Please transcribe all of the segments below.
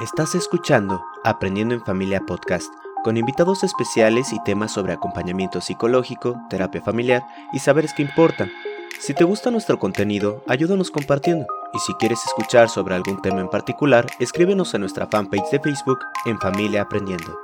Estás escuchando Aprendiendo en Familia Podcast, con invitados especiales y temas sobre acompañamiento psicológico, terapia familiar y saberes que importan. Si te gusta nuestro contenido, ayúdanos compartiendo. Y si quieres escuchar sobre algún tema en particular, escríbenos a nuestra fanpage de Facebook en Familia Aprendiendo.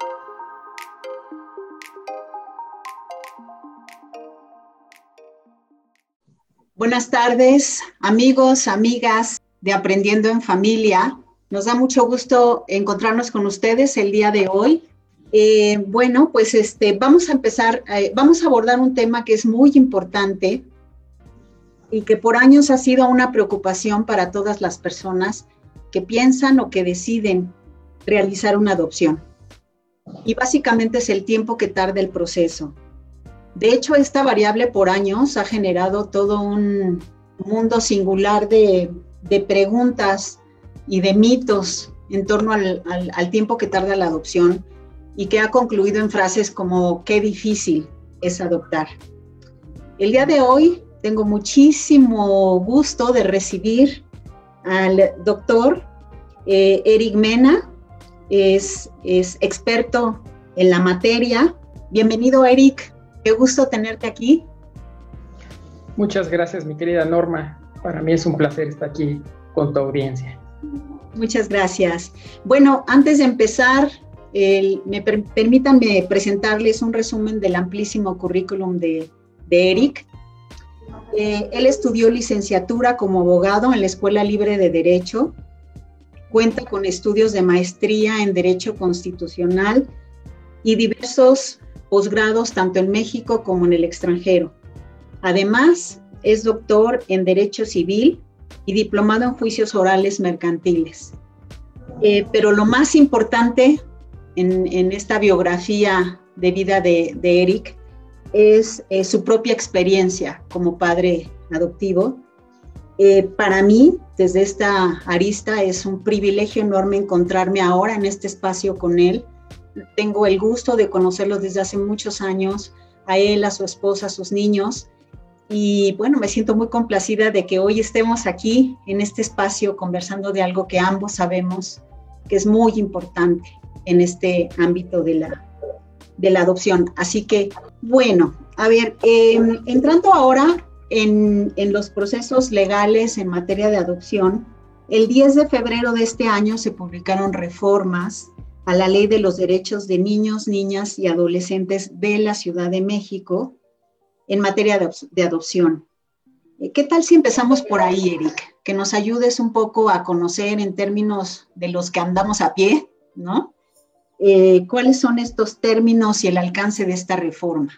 Buenas tardes, amigos, amigas de Aprendiendo en Familia. Nos da mucho gusto encontrarnos con ustedes el día de hoy. Eh, bueno, pues este, vamos a empezar, eh, vamos a abordar un tema que es muy importante y que por años ha sido una preocupación para todas las personas que piensan o que deciden realizar una adopción. Y básicamente es el tiempo que tarda el proceso. De hecho, esta variable por años ha generado todo un mundo singular de, de preguntas y de mitos en torno al, tiempo que tarda la adopción y que ha concluido en frases como qué difícil es adoptar. El día de hoy tengo muchísimo gusto de recibir al doctor eh, Eric Mena, es, es experto en la materia. Bienvenido Eric, qué gusto tenerte aquí. Muchas gracias mi querida Norma, para mí es un placer estar aquí con tu audiencia. Muchas gracias. Bueno, antes de empezar, me permítanme presentarles un resumen del amplísimo currículum de, Eric. Eh, él estudió licenciatura como abogado en la Escuela Libre de Derecho. Cuenta con estudios de maestría en Derecho Constitucional y diversos posgrados tanto en México como en el extranjero. Además, es doctor en Derecho Civil y diplomado en juicios orales mercantiles. Eh, pero lo más importante en, esta biografía de vida de, Eric es eh, su propia experiencia como padre adoptivo. Eh, para mí, desde esta arista, es un privilegio enorme encontrarme ahora en este espacio con él. Tengo el gusto de conocerlo desde hace muchos años, a él, a su esposa, a sus niños, y bueno, me siento muy complacida de que hoy estemos aquí en este espacio conversando de algo que ambos sabemos que es muy importante en este ámbito de la, de la adopción. Así que, bueno, a ver, em, entrando ahora en, en los procesos legales en materia de adopción, el 10 de febrero de este año se publicaron reformas a la Ley de los Derechos de Niños, Niñas y Adolescentes de la Ciudad de México, en materia de, adopción. Eh, ¿Qué tal si empezamos por ahí, Eric? Que nos ayudes un poco a conocer en términos de los que andamos a pie, ¿no? Eh, ¿Cuáles son estos términos y el alcance de esta reforma?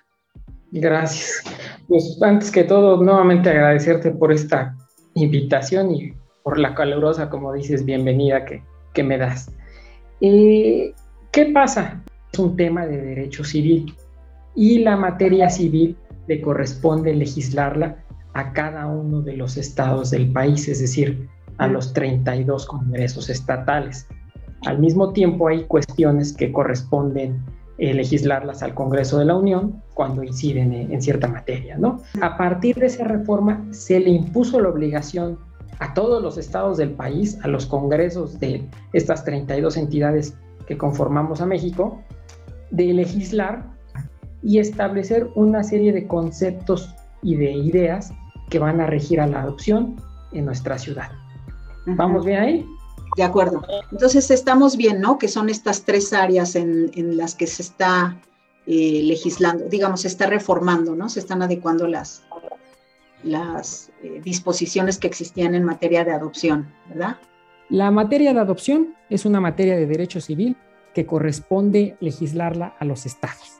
Gracias. Pues antes que todo, nuevamente agradecerte por esta invitación y por la calurosa, como dices, bienvenida que, que me das. Eh, ¿Qué pasa? Es un tema de derecho civil y la materia civil le corresponde legislarla a cada uno de los estados del país, es decir, a los 32 congresos estatales. Al mismo tiempo hay cuestiones que corresponden eh, legislarlas al Congreso de la Unión cuando inciden en, cierta materia, ¿no? A partir de esa reforma se le impuso la obligación a todos los estados del país, a los congresos de estas 32 entidades que conformamos a México, de legislar y establecer una serie de conceptos y de ideas que van a regir a la adopción en nuestra ciudad. ¿Vamos bien ahí? De acuerdo. Entonces estamos bien, ¿no? Que son estas tres áreas en, las que se está eh, legislando, digamos, se está reformando, ¿no? Se están adecuando las, las eh, disposiciones que existían en materia de adopción, ¿verdad? La materia de adopción es una materia de derecho civil que corresponde legislarla a los estados.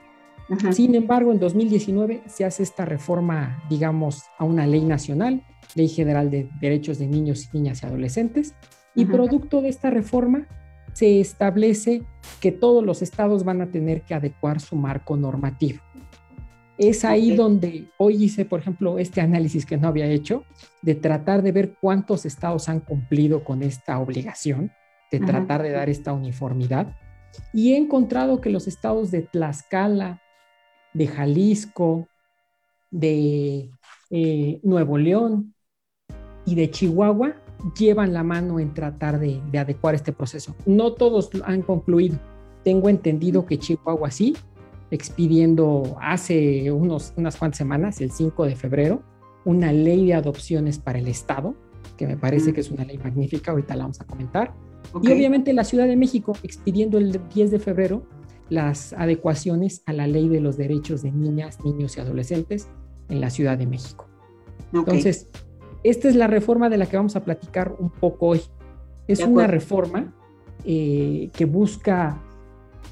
Sin embargo, en 2019 se hace esta reforma, digamos, a una ley nacional, Ley General de Derechos de Niños, Niñas y Adolescentes, y producto de esta reforma se establece que todos los estados van a tener que adecuar su marco normativo. Es ahí donde hoy hice, por ejemplo, este análisis que no había hecho, de tratar de ver cuántos estados han cumplido con esta obligación, de tratar de dar esta uniformidad. Y he encontrado que los estados de Tlaxcala, de Jalisco, de eh, Nuevo León y de Chihuahua llevan la mano en tratar de, adecuar este proceso. No todos han concluido. Tengo entendido que Chihuahua sí, expidiendo hace unos, unas cuantas semanas, el 5 de febrero, una ley de adopciones para el Estado, que me parece que es una ley magnífica, ahorita la vamos a comentar. Y obviamente la Ciudad de México expidiendo el 10 de febrero las adecuaciones a la ley de los derechos de niñas, niños y adolescentes en la Ciudad de México. Entonces, esta es la reforma de la que vamos a platicar un poco hoy. Es una reforma eh, que busca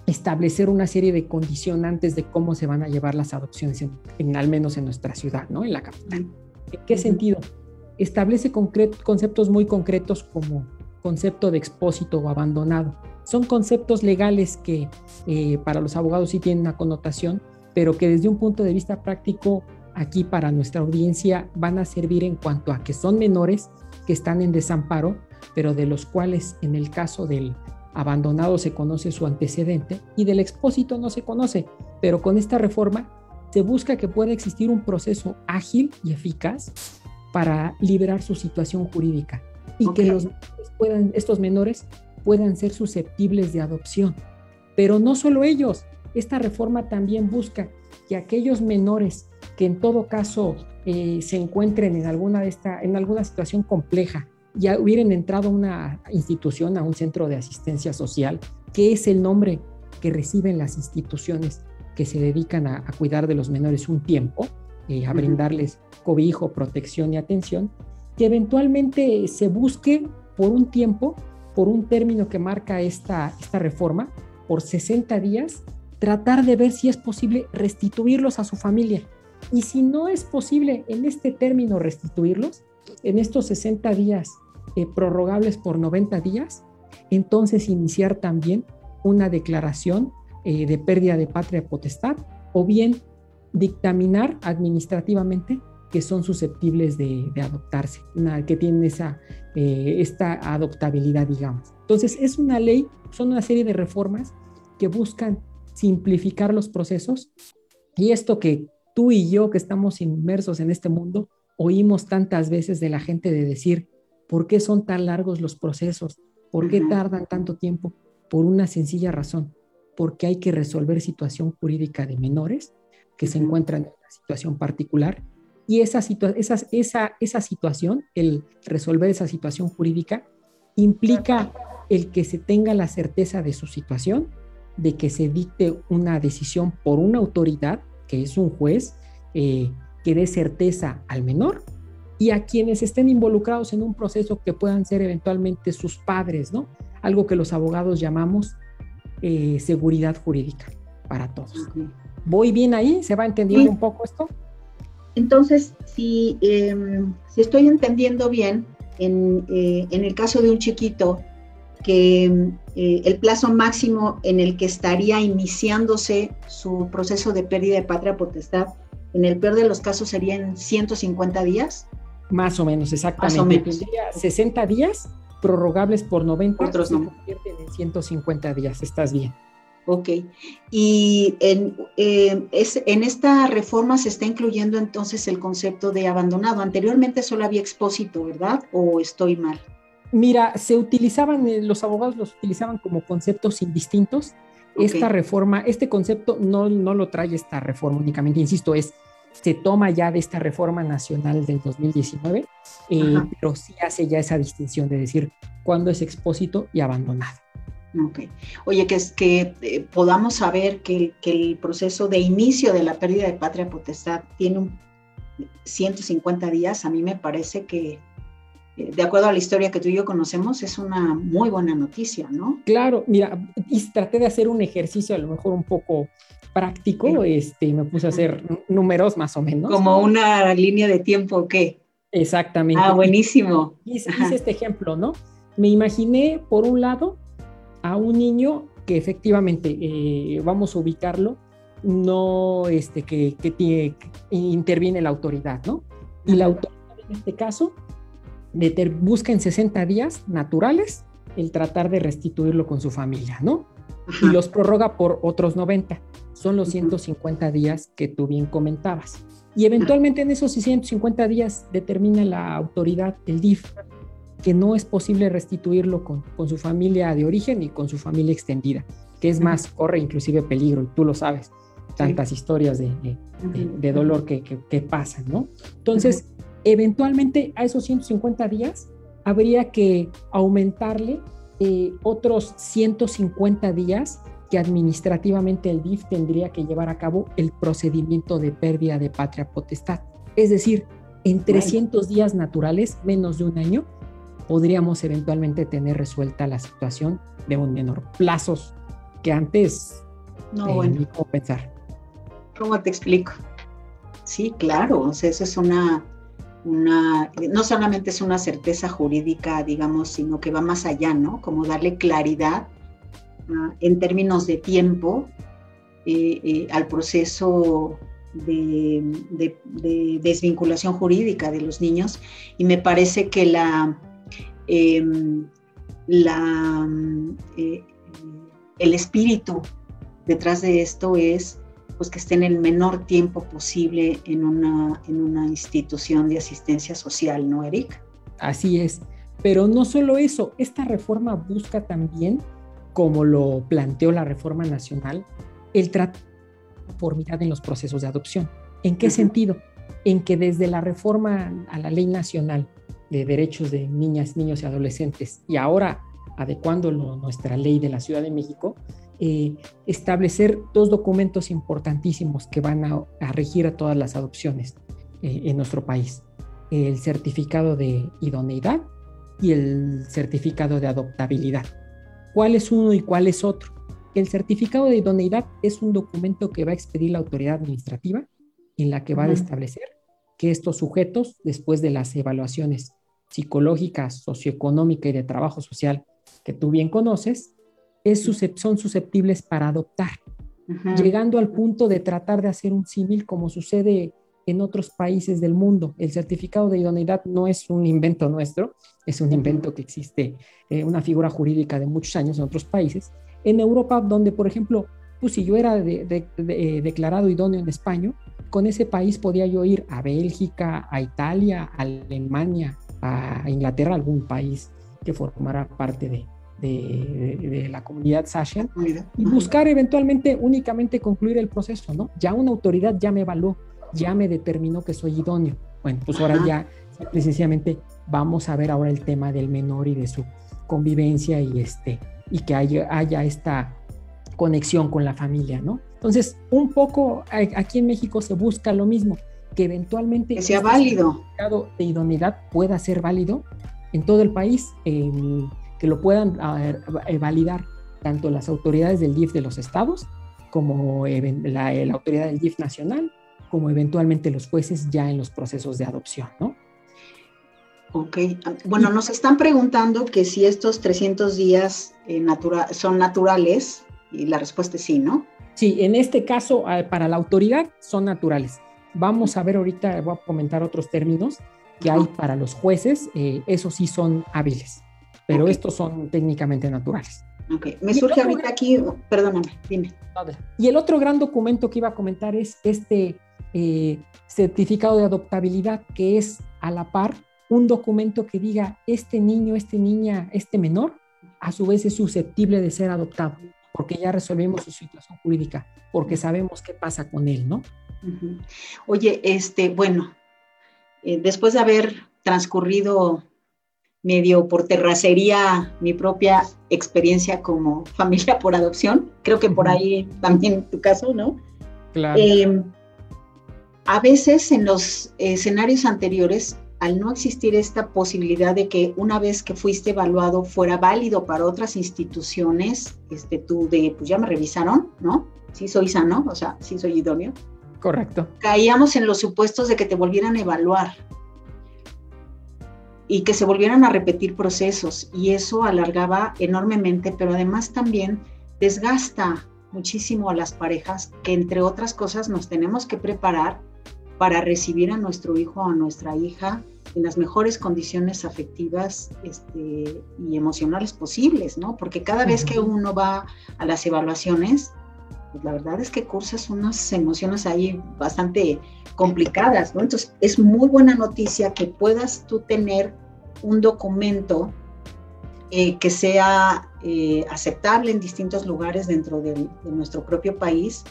establecer una serie de condicionantes de cómo se van a llevar las adopciones, en, al menos en nuestra ciudad, ¿no? En la capital. ¿En qué sentido? Establece conceptos muy concretos como concepto de expósito o abandonado. Son conceptos legales que eh, para los abogados sí tienen una connotación, pero que desde un punto de vista práctico aquí para nuestra audiencia van a servir en cuanto a que son menores que están en desamparo, pero de los cuales en el caso del abandonado se conoce su antecedente y del expósito no se conoce, pero con esta reforma se busca que pueda existir un proceso ágil y eficaz para liberar su situación jurídica y que los puedan, estos menores puedan ser susceptibles de adopción. Pero no solo ellos, esta reforma también busca que aquellos menores que en todo caso eh, se encuentren en alguna, de esta, en alguna situación compleja, ya hubieran entrado a una institución, a un centro de asistencia social, que es el nombre que reciben las instituciones que se dedican a, cuidar de los menores un tiempo, eh, a brindarles cobijo, protección y atención, que eventualmente se busque por un tiempo, por un término que marca esta, esta reforma, por 60 días, tratar de ver si es posible restituirlos a su familia. Y si no es posible en este término restituirlos, en estos 60 días eh, prorrogables por 90 días, entonces iniciar también una declaración eh, de pérdida de patria potestad o bien dictaminar administrativamente que son susceptibles de, adoptarse, que tienen esa, eh, esta adoptabilidad, digamos. Entonces, es una ley, son una serie de reformas que buscan simplificar los procesos y esto que tú y yo que estamos inmersos en este mundo oímos tantas veces de la gente de decir, ¿por qué son tan largos los procesos? ¿Por qué tardan tanto tiempo? Por una sencilla razón, porque hay que resolver situación jurídica de menores que se encuentran en una situación particular y esa, esa, esa, esa situación, el resolver esa situación jurídica, implica el que se tenga la certeza de su situación, de que se dicte una decisión por una autoridad, que es un juez, eh, que dé certeza al menor y a quienes estén involucrados en un proceso que puedan ser eventualmente sus padres, ¿no? Algo que los abogados llamamos eh, seguridad jurídica para todos. ¿Voy bien ahí? ¿Se va entendiendo un poco esto? Entonces, si, em, si estoy entendiendo bien, en, eh, en, el caso de un chiquito, que eh, el plazo máximo en el que estaría iniciándose su proceso de pérdida de patria potestad, en el peor de los casos serían 150 días. Más o menos, exactamente. Más o menos. 60 días prorrogables por 90 Otros no. se en 150 días, estás bien. Ok. Y en, eh, es, en esta reforma se está incluyendo entonces el concepto de abandonado. Anteriormente solo había expósito, ¿verdad? ¿O estoy mal? Mira, se utilizaban, eh, los abogados los utilizaban como conceptos indistintos. Esta reforma, este concepto no, no lo trae esta reforma únicamente, insisto, es se toma ya de esta reforma nacional del 2019, eh, pero sí hace ya esa distinción de decir cuándo es expósito y abandonado. Ok. Oye, que, es que eh, podamos saber que, que, el proceso de inicio de la pérdida de patria potestad tiene un 150 días, a mí me parece que, eh, de acuerdo a la historia que tú y yo conocemos, es una muy buena noticia, ¿no? Claro, mira, y traté de hacer un ejercicio a lo mejor un poco práctico, este, me puse a hacer números más o menos. Como una línea de tiempo, ¿o ¿qué? Exactamente. Ah, buenísimo. Hice, este ejemplo, ¿no? Me imaginé, por un lado, a un niño que efectivamente eh, vamos a ubicarlo, no este, que, que, tiene, interviene la autoridad, ¿no? Y la autoridad en este caso de busca en 60 días naturales el tratar de restituirlo con su familia, ¿no? Y los prorroga por otros 90. Son los 150 días que tú bien comentabas. Y eventualmente en esos 150 días determina la autoridad, el DIF, que no es posible restituirlo con, su familia de origen y con su familia extendida, que es más, corre inclusive peligro, y tú lo sabes, tantas historias de, de, dolor que, que, pasan, ¿no? Entonces, eventualmente a esos 150 días habría que aumentarle eh, otros 150 días que administrativamente el DIF tendría que llevar a cabo el procedimiento de pérdida de patria potestad. Es decir, en 300 días naturales, menos de un año, podríamos eventualmente tener resuelta la situación de un menor. Plazos que antes no, bueno. pensar. ¿Cómo te explico? Sí, claro, o sea, eso es una, una, no solamente es una certeza jurídica, digamos, sino que va más allá, ¿no? Como darle claridad ah, en términos de tiempo eh, eh, al proceso de, desvinculación jurídica de los niños y me parece que la, em, la eh, el espíritu detrás de esto es pues que estén el menor tiempo posible en una, en una institución de asistencia social, ¿no, Eric? Así es, pero no solo eso, esta reforma busca también, como lo planteó la reforma nacional, el trato de en los procesos de adopción. ¿En qué sentido? En que desde la reforma a la ley nacional de derechos de niñas, niños y adolescentes y ahora adecuándolo nuestra ley de la Ciudad de México, eh, establecer dos documentos importantísimos que van a, regir a todas las adopciones eh, en nuestro país. El certificado de idoneidad y el certificado de adoptabilidad. ¿Cuál es uno y cuál es otro? El certificado de idoneidad es un documento que va a expedir la autoridad administrativa en la que va a establecer que estos sujetos, después de las evaluaciones psicológicas, socioeconómicas y de trabajo social que tú bien conoces, son susceptibles para adoptar, llegando al punto de tratar de hacer un símil como sucede en otros países del mundo. El certificado de idoneidad no es un invento nuestro, es un invento que existe, eh, una figura jurídica de muchos años en otros países. En Europa, donde, por ejemplo, pues si yo era eh, declarado idóneo en España, con ese país podía yo ir a Bélgica, a Italia, a Alemania, a Inglaterra, algún país que formara parte de, de, la comunidad Sasha y buscar eventualmente únicamente concluir el proceso, ¿no? Ya una autoridad ya me evaluó, ya me determinó que soy idóneo. Bueno, pues ahora ya precisamente vamos a ver ahora el tema del menor y de su convivencia y este y que haya, haya esta conexión con la familia, ¿no? Entonces, un poco aquí en México se busca lo mismo, que eventualmente que sea este válido. de idoneidad pueda ser válido en todo el país. Que lo puedan eh, validar tanto las autoridades del DIF de los estados como la, autoridad del DIF nacional, como eventualmente los jueces ya en los procesos de adopción, ¿no? Ok, bueno, nos están preguntando que si estos 300 días eh, son naturales y la respuesta es sí, ¿no? Sí, en este caso, para la autoridad son naturales. Vamos a ver ahorita, voy a comentar otros términos que hay para los jueces, eh, esos sí son hábiles pero estos son técnicamente naturales. Ok, me surge ahorita aquí, perdóname, dime. Y el otro gran documento que iba a comentar es este eh, certificado de adoptabilidad, que es a la par un documento que diga, este niño, este niña, este menor, a su vez es susceptible de ser adoptado, porque ya resolvemos su situación jurídica, porque sabemos qué pasa con él, ¿no? Oye, este, bueno, eh, después de haber transcurrido medio por terracería mi propia experiencia como familia por adopción. Creo que por ahí también tu caso, ¿no? Claro. Em, a veces en los escenarios anteriores, al no existir esta posibilidad de que una vez que fuiste evaluado fuera válido para otras instituciones, este, tú de, pues ya me revisaron, ¿no? Sí soy sano, o sea, sí soy idóneo. Correcto. Caíamos en los supuestos de que te volvieran a evaluar y que se volvieran a repetir procesos y eso alargaba enormemente, pero además también desgasta muchísimo a las parejas que entre otras cosas nos tenemos que preparar para recibir a nuestro hijo o a nuestra hija en las mejores condiciones afectivas este, y emocionales posibles, ¿no? Porque cada vez que uno va a las evaluaciones, pues la verdad es que cursas unas emociones ahí bastante complicadas, ¿no? Entonces, es muy buena noticia que puedas tú tener un documento eh, que sea eh, aceptable en distintos lugares dentro de, nuestro propio país.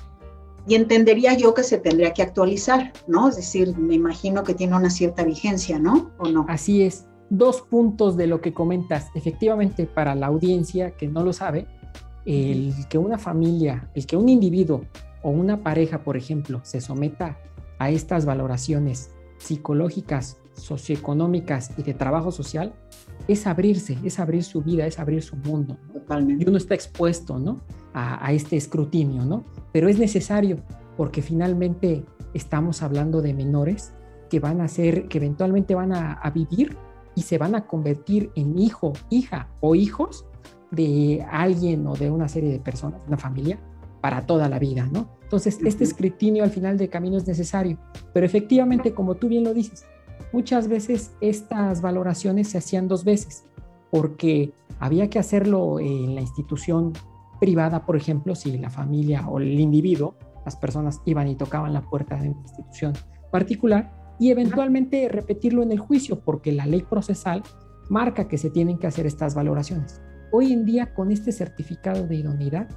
Y entendería yo que se tendría que actualizar, ¿no? Es decir, me imagino que tiene una cierta vigencia, ¿no? ¿O no? Así es. Dos puntos de lo que comentas. Efectivamente, para la audiencia que no lo sabe, el que una familia, el que un individuo o una pareja, por ejemplo, se someta a estas valoraciones psicológicas, socioeconómicas y de trabajo social, es abrirse, es abrir su vida, es abrir su mundo. Totalmente. Y uno está expuesto, ¿no? A, este escrutinio, ¿no? Pero es necesario porque finalmente estamos hablando de menores que van a ser, que eventualmente van a, a vivir y se van a convertir en hijo, hija o hijos de alguien o de una serie de personas, una familia, para toda la vida, ¿no? Entonces, este escrutinio al final del camino es necesario, pero efectivamente, como tú bien lo dices, muchas veces estas valoraciones se hacían dos veces, porque había que hacerlo en la institución privada, por ejemplo, si la familia o el individuo, las personas iban y tocaban la puerta de una institución particular, y eventualmente repetirlo en el juicio, porque la ley procesal marca que se tienen que hacer estas valoraciones. Hoy en día, con este certificado de idoneidad,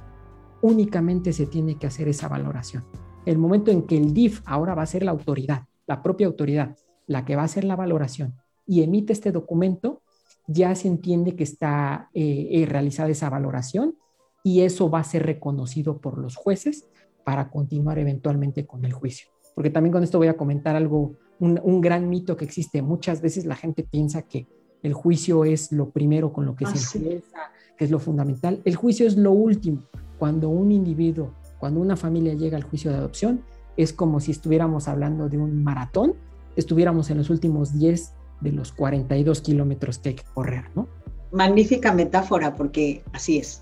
únicamente se tiene que hacer esa valoración. El momento en que el DIF ahora va a ser la autoridad, la propia autoridad, la que va a hacer la valoración y emite este documento, ya se entiende que está eh, eh, realizada esa valoración y eso va a ser reconocido por los jueces para continuar eventualmente con el juicio. Porque también con esto voy a comentar algo, un, gran mito que existe. Muchas veces la gente piensa que el juicio es lo primero con lo que ah, se empieza, que es lo fundamental. El juicio es lo último. Cuando un individuo, cuando una familia llega al juicio de adopción, es como si estuviéramos hablando de un maratón, estuviéramos en los últimos 10 de los 42 kilómetros que hay que correr, ¿no? Magnífica metáfora, porque así es.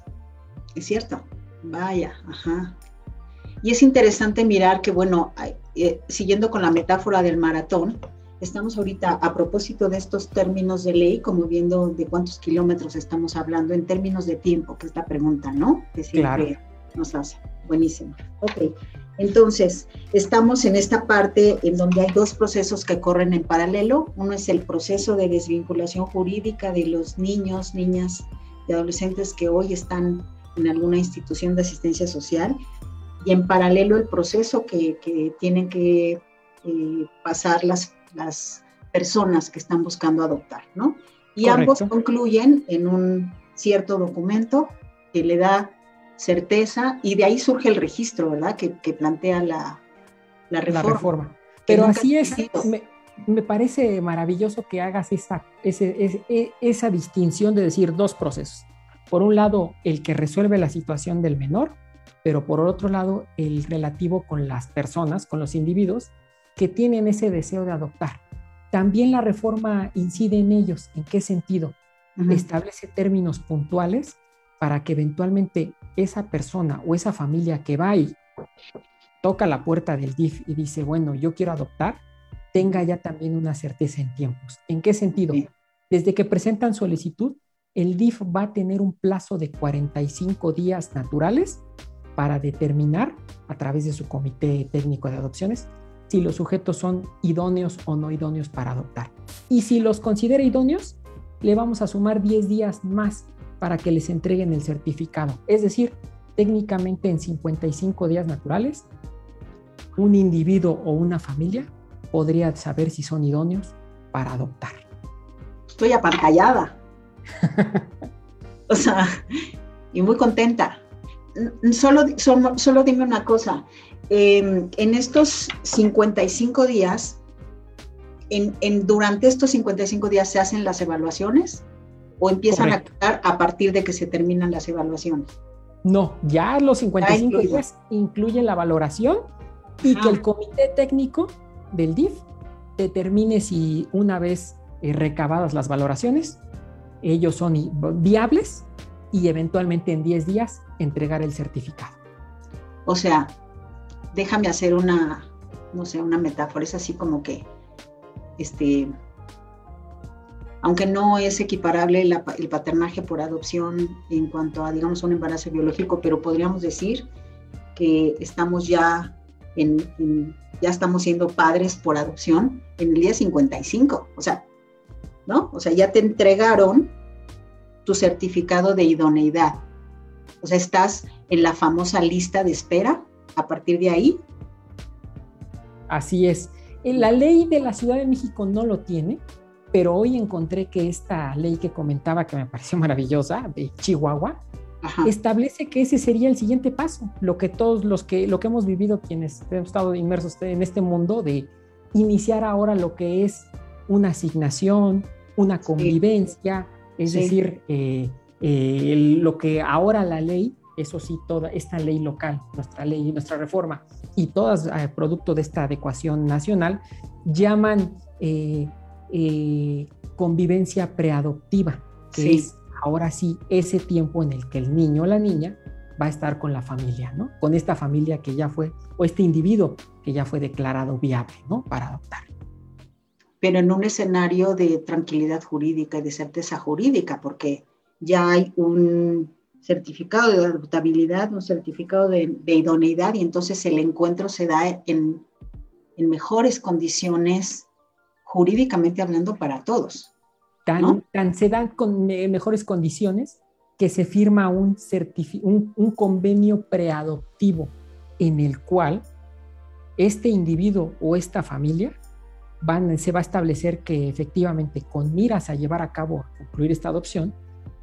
Es cierto. Vaya, ajá. Y es interesante mirar que, bueno, eh, siguiendo con la metáfora del maratón, Estamos ahorita a propósito de estos términos de ley, como viendo de cuántos kilómetros estamos hablando en términos de tiempo, que es la pregunta, ¿no? Que siempre nos hace. Buenísimo. Ok. Entonces, estamos en esta parte en donde hay dos procesos que corren en paralelo. Uno es el proceso de desvinculación jurídica de los niños, niñas y adolescentes que hoy están en alguna institución de asistencia social. Y en paralelo el proceso que, que tienen que eh, pasar las las personas que están buscando adoptar, ¿no? Y ambos concluyen en un cierto documento que le da certeza y de ahí surge el registro, ¿verdad? Que, plantea la, la, reforma. Pero así es, me, parece maravilloso que hagas esa, e, esa distinción de decir dos procesos. Por un lado, el que resuelve la situación del menor, pero por otro lado, el relativo con las personas, con los individuos que tienen ese deseo de adoptar. También la reforma incide en ellos. ¿En qué sentido? Establece términos puntuales para que eventualmente esa persona o esa familia que va y toca la puerta del DIF y dice, bueno, yo quiero adoptar, tenga ya también una certeza en tiempos. ¿En qué sentido? Desde que presentan solicitud, el DIF va a tener un plazo de 45 días naturales para determinar a través de su comité técnico de adopciones si los sujetos son idóneos o no idóneos para adoptar. Y si los considera idóneos, le vamos a sumar 10 días más para que les entreguen el certificado. Es decir, técnicamente en 55 días naturales, un individuo o una familia podría saber si son idóneos para adoptar. Estoy apantallada. o sea, y muy contenta. Solo, solo, solo dime una cosa. Em, en estos 55 días, en, durante estos 55 días se hacen las evaluaciones o empiezan a quedar a partir de que se terminan las evaluaciones. No, ya los 55 días incluyen la valoración y que el comité técnico del DIF determine si una vez eh, recabadas las valoraciones, ellos son viables y eventualmente en 10 días entregar el certificado. O sea, déjame hacer una, no sé, una metáfora, es así como que, este, aunque no es equiparable el paternaje por adopción en cuanto a, digamos, un embarazo biológico, pero podríamos decir que estamos ya en, ya estamos siendo padres por adopción en el día 55. O sea, ¿no? O sea, ya te entregaron tu certificado de idoneidad. O sea, estás en la famosa lista de espera a partir de ahí. Así es. La ley de la Ciudad de México no lo tiene, pero hoy encontré que esta ley que comentaba, que me pareció maravillosa, de Chihuahua, establece que ese sería el siguiente paso, lo que todos los que, lo que hemos vivido quienes hemos estado inmersos en este mundo, de iniciar ahora lo que es una asignación, una convivencia, es decir, eh, eh, lo que ahora la ley, eso sí, toda esta ley local, nuestra ley, nuestra reforma, y todas eh, producto de esta adecuación nacional, llaman convivencia preadoptiva, que es ahora sí ese tiempo en el que el niño o la niña va a estar con la familia, ¿no? Con esta familia que ya fue, o este individuo que ya fue declarado viable, ¿no? Para adoptar. Pero en un escenario de tranquilidad jurídica y de certeza jurídica, porque ya hay un certificado de adoptabilidad, un certificado de, idoneidad, y entonces el encuentro se da en, en mejores condiciones jurídicamente hablando para todos tan, se dan con mejores condiciones que se firma un, un, convenio preadoptivo en el cual este individuo o esta familia van, se va a establecer que efectivamente con miras a llevar a cabo, a concluir esta adopción,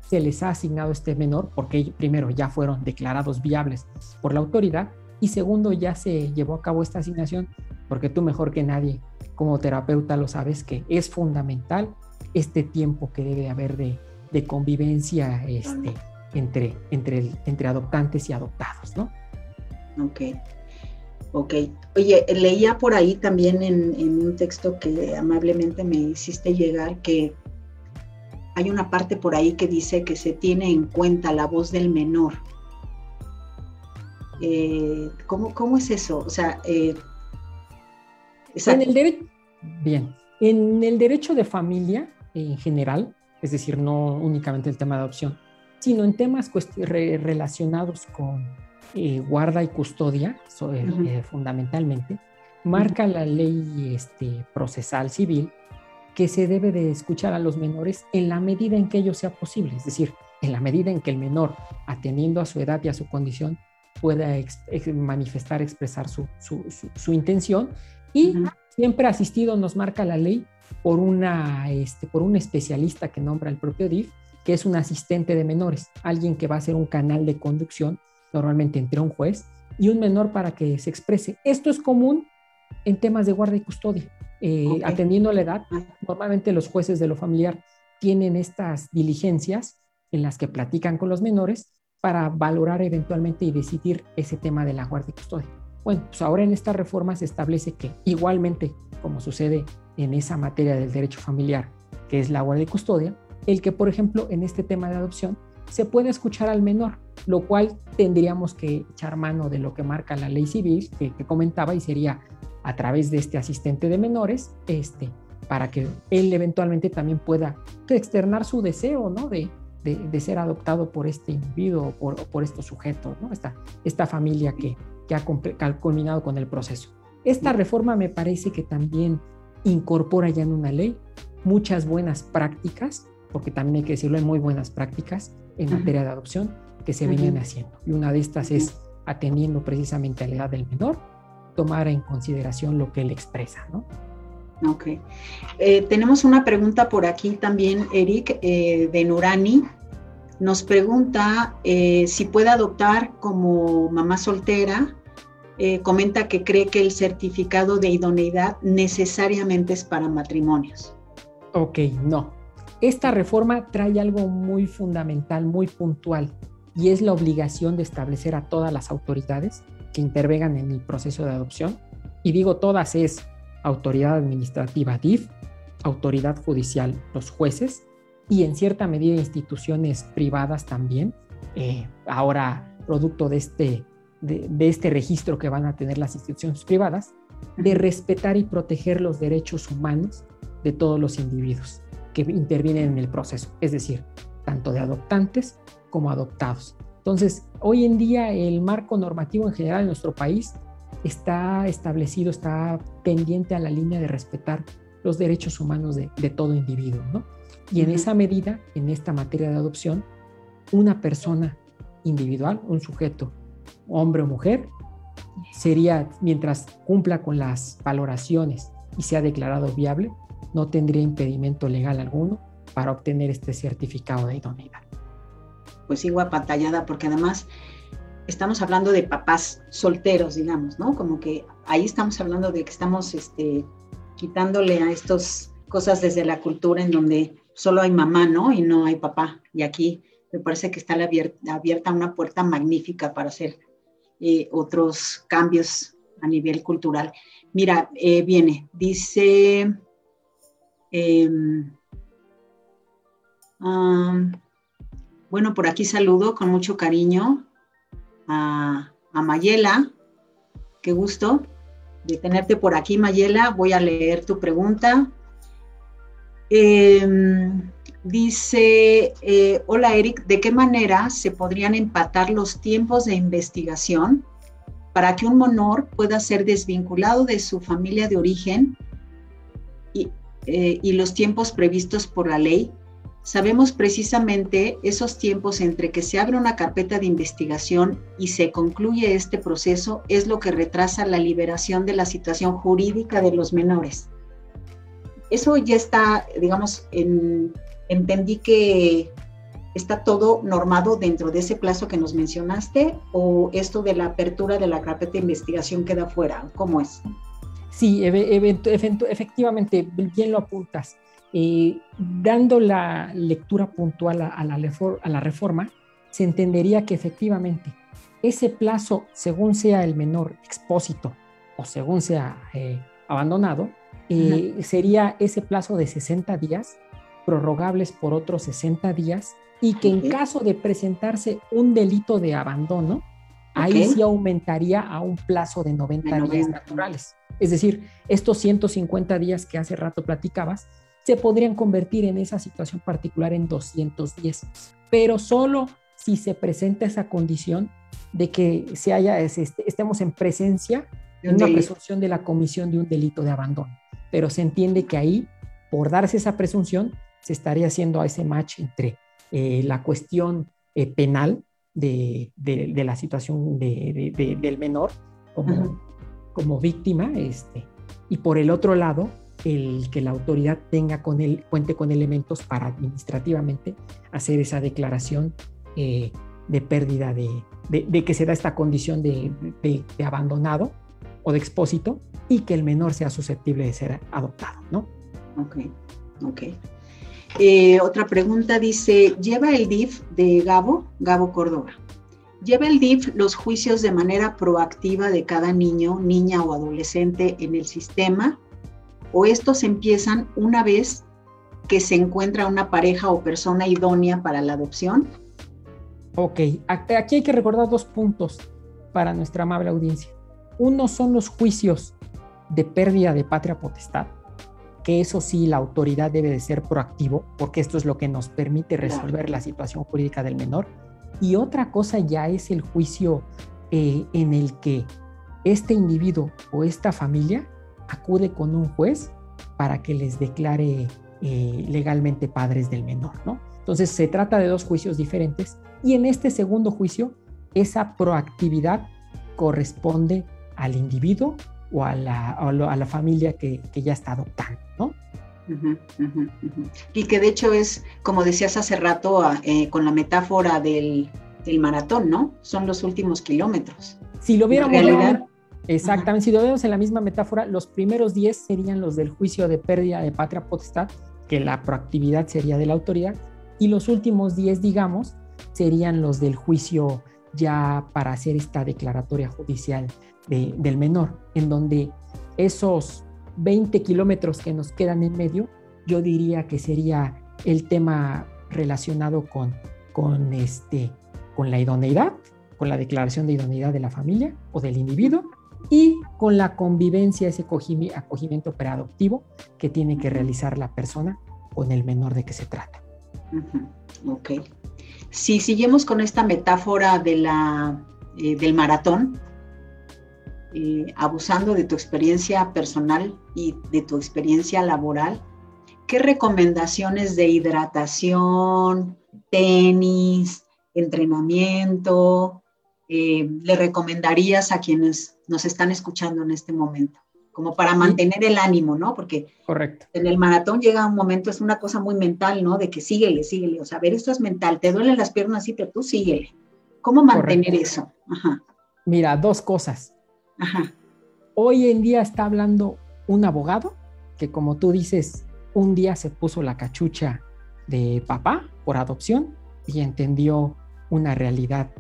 se les ha asignado este menor porque primero ya fueron declarados viables por la autoridad y segundo ya se llevó a cabo esta asignación porque tú mejor que nadie como terapeuta lo sabes que es fundamental este tiempo que debe haber de, convivencia este, entre, entre, entre adoptantes y adoptados, ¿no? Ok. Ok. Oye, leía por ahí también en, un texto que amablemente me hiciste llegar que hay una parte por ahí que dice que se tiene en cuenta la voz del menor. Eh, ¿cómo, es eso? O sea, eh, en el derecho, bien, en el derecho de familia en general, es decir, no únicamente el tema de adopción, sino en temas relacionados con eh, guarda y custodia, eh, eh, fundamentalmente, marca la ley este, procesal civil que se debe de escuchar a los menores en la medida en que ello sea posible, es decir, en la medida en que el menor, atendiendo a su edad y a su condición, pueda manifestar, expresar su, su, intención y siempre asistido, nos marca la ley, por, una, este, por un especialista que nombra el propio DIF, que es un asistente de menores, alguien que va a ser un canal de conducción, normalmente entre un juez y un menor para que se exprese. Esto es común en temas de guardia y custodia. Eh, atendiendo a la edad, normalmente los jueces de lo familiar tienen estas diligencias en las que platican con los menores para valorar eventualmente y decidir ese tema de la guardia y custodia. Bueno, pues ahora en esta reforma se establece que igualmente, como sucede en esa materia del derecho familiar, que es la guardia y custodia, el que, por ejemplo, en este tema de adopción, se puede escuchar al menor, lo cual tendríamos que echar mano de lo que marca la ley civil que, comentaba y sería a través de este asistente de menores, este, para que él eventualmente también pueda externar su deseo, ¿no? De, de, ser adoptado por este individuo o por, por estos sujetos, ¿no? Esta, esta familia que, que ha culminado con el proceso. Esta reforma me parece que también incorpora ya en una ley muchas buenas prácticas, porque también hay que decirlo, hay muy buenas prácticas en materia de adopción que se venían haciendo. Y una de estas es atendiendo precisamente a la edad del menor, tomar en consideración lo que él expresa, ¿no? Ok. Eh, tenemos una pregunta por aquí también, Eric, eh, de Nurani. Nos pregunta eh, si puede adoptar como mamá soltera eh, comenta que cree que el certificado de idoneidad necesariamente es para matrimonios. Ok, no. Esta reforma trae algo muy fundamental, muy puntual, y es la obligación de establecer a todas las autoridades que intervengan en el proceso de adopción. Y digo todas es autoridad administrativa DIF, autoridad judicial, los jueces, y en cierta medida instituciones privadas también. Eh, ahora, producto de este de, este registro que van a tener las instituciones privadas, de respetar y proteger los derechos humanos de todos los individuos que intervienen en el proceso, es decir, tanto de adoptantes como adoptados. Entonces, hoy en día el marco normativo en general en nuestro país está establecido, está pendiente a la línea de respetar los derechos humanos de, todo individuo, ¿no? Y en esa medida, en esta materia de adopción, una persona individual, un sujeto, hombre o mujer, sería, mientras cumpla con las valoraciones y sea declarado viable, no tendría impedimento legal alguno para obtener este certificado de idoneidad. Pues sigo apantallada porque además estamos hablando de papás solteros, digamos, ¿no? Como que ahí estamos hablando de que estamos este, quitándole a estas cosas desde la cultura en donde solo hay mamá, ¿no? Y no hay papá. Y aquí me parece que está abierta, una puerta magnífica para hacer eh, otros cambios a nivel cultural. Mira, eh, viene, dice, em, bueno, por aquí saludo con mucho cariño a, Mayela. Qué gusto de tenerte por aquí, Mayela. Voy a leer tu pregunta. Em, dice, eh, hola Eric, ¿de qué manera se podrían empatar los tiempos de investigación para que un menor pueda ser desvinculado de su familia de origen y, eh, y los tiempos previstos por la ley sabemos precisamente esos tiempos entre que se abre una carpeta de investigación y se concluye este proceso es lo que retrasa la liberación de la situación jurídica de los menores. Eso ya está, digamos, entendí que está todo normado dentro de ese plazo que nos mencionaste o esto de la apertura de la carpeta de investigación queda fuera. ¿Cómo es? Sí, efectivamente, bien lo apuntas. Eh, dando la lectura puntual a, la reforma, se entendería que efectivamente ese plazo, según sea el menor expósito o según sea eh, abandonado, eh, sería ese plazo de 60 días, prorrogables por otros 60 días, y que en caso de presentarse un delito de abandono, ahí sí aumentaría a un plazo de 90 días naturales. Es decir, estos 150 días que hace rato platicabas, se podrían convertir en esa situación particular en 210, pero solo si se presenta esa condición de que se haya, este, estemos en presencia de una presunción de la comisión de un delito de abandono. Pero se entiende que ahí, por darse esa presunción, se estaría haciendo ese match entre eh, la cuestión eh, penal de, la situación del menor como, como víctima, este, y por el otro lado, el que la autoridad tenga con él, cuente con elementos para administrativamente hacer esa declaración eh, de pérdida de, de, que se da esta condición de, de, abandonado o de expósito y que el menor sea susceptible de ser adoptado, ¿no? Ok, ok. Eh, otra pregunta dice, ¿lleva el DIF de Gabo, Gabo Córdoba? ¿Lleva el DIF los juicios de manera proactiva de cada niño, niña o adolescente en el sistema o estos empiezan una vez que se encuentra una pareja o persona idónea para la adopción? Ok, aquí hay que recordar dos puntos para nuestra amable audiencia. Uno son los juicios de pérdida de patria potestad, que eso sí la autoridad debe de ser proactivo, porque esto es lo que nos permite resolver la situación jurídica del menor. Y otra cosa ya es el juicio eh, en el que este individuo o esta familia acude con un juez para que les declare eh, legalmente padres del menor, ¿no? Entonces se trata de dos juicios diferentes y en este segundo juicio esa proactividad corresponde al individuo o a la, a la familia que, que, ya está adoptando, ¿no? Y que de hecho es, como decías hace rato, eh, con la metáfora del, del, maratón, ¿no? Son los últimos kilómetros. Si lo viéramos Exactamente, si lo vemos en la misma metáfora, los primeros 10 serían los del juicio de pérdida de patria potestad, que la proactividad sería de la autoridad, y los últimos 10, digamos, serían los del juicio ya para hacer esta declaratoria judicial del menor, en donde esos 20 kilómetros que nos quedan en medio, yo diría que sería el tema relacionado con, con, este, con la idoneidad, con la declaración de idoneidad de la familia o del individuo, y con la convivencia, ese acogimiento preadoptivo que tiene que realizar la persona con el menor de que se trata. Ok. Si seguimos con esta metáfora de la, eh, del maratón, eh, abusando de tu experiencia personal y de tu experiencia laboral, ¿qué recomendaciones de hidratación, tenis, entrenamiento eh, le recomendarías a quienes nos están escuchando en este momento? Como para mantener el ánimo, ¿no? Porque Correcto. en el maratón llega un momento, es una cosa muy mental, ¿no? De que síguele, síguele. O sea, a ver, esto es mental, te duelen las piernas, sí, pero tú síguele. ¿Cómo mantener eso? Ajá. Mira, dos cosas. Ajá. Hoy en día está hablando un abogado que, como tú dices, un día se puso la cachucha de papá por adopción y entendió una realidad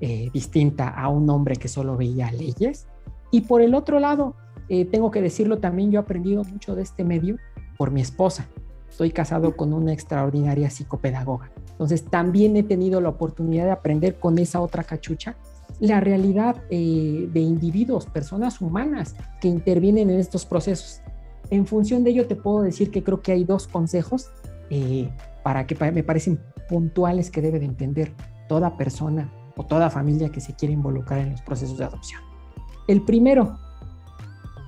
eh, distinta a un hombre que solo veía leyes. Y por el otro lado, eh, tengo que decirlo también, yo he aprendido mucho de este medio por mi esposa. Estoy casado con una extraordinaria psicopedagoga. Entonces también he tenido la oportunidad de aprender con esa otra cachucha la realidad eh, de individuos, personas humanas que intervienen en estos procesos. En función de ello te puedo decir que creo que hay dos consejos eh, para que me parecen puntuales que debe de entender toda persona o toda familia que se quiere involucrar en los procesos de adopción. El primero,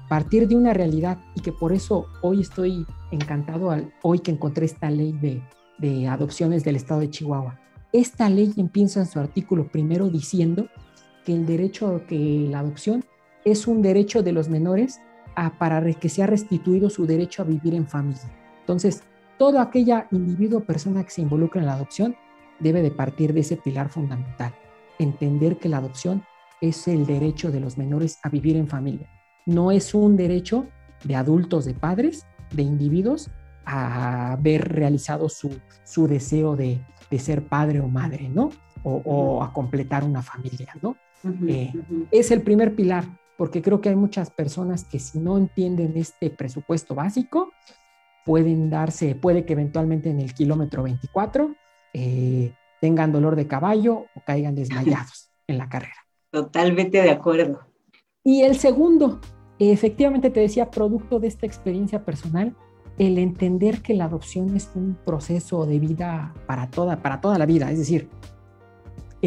partir de una realidad y que por eso hoy estoy encantado, hoy que encontré esta ley de, de adopciones del estado de Chihuahua. Esta ley empieza en su artículo primero diciendo que el derecho, que la adopción es un derecho de los menores a, para que sea restituido su derecho a vivir en familia. Entonces, todo aquella individuo o persona que se involucra en la adopción debe de partir de ese pilar fundamental, entender que la adopción es el derecho de los menores a vivir en familia. No es un derecho de adultos, de padres, de individuos a ver realizado su, su deseo de, de, ser padre o madre, ¿no? O, o, a completar una familia, ¿no? Uh -huh, eh, uh -huh. Es el primer pilar, porque creo que hay muchas personas que si no entienden este presupuesto básico, pueden darse, puede que eventualmente en el kilómetro 24 eh, tengan dolor de caballo o caigan desmayados en la carrera. Totalmente de acuerdo. Y el segundo, efectivamente te decía, producto de esta experiencia personal, el entender que la adopción es un proceso de vida para toda, para toda la vida. Es decir,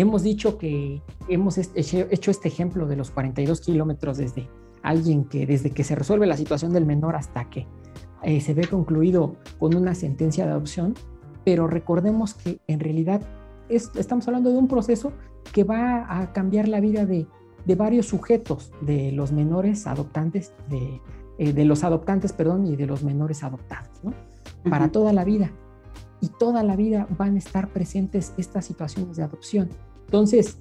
hemos dicho que hemos hecho este ejemplo de los 42 kilómetros desde alguien que desde que se resuelve la situación del menor hasta que eh, se ve concluido con una sentencia de adopción, pero recordemos que en realidad es, estamos hablando de un proceso que va a cambiar la vida de, de varios sujetos, de los menores adoptantes, de, eh, de, los adoptantes, perdón, y de los menores adoptados, ¿no? Para uh -huh. toda la vida. Y toda la vida van a estar presentes estas situaciones de adopción. Entonces,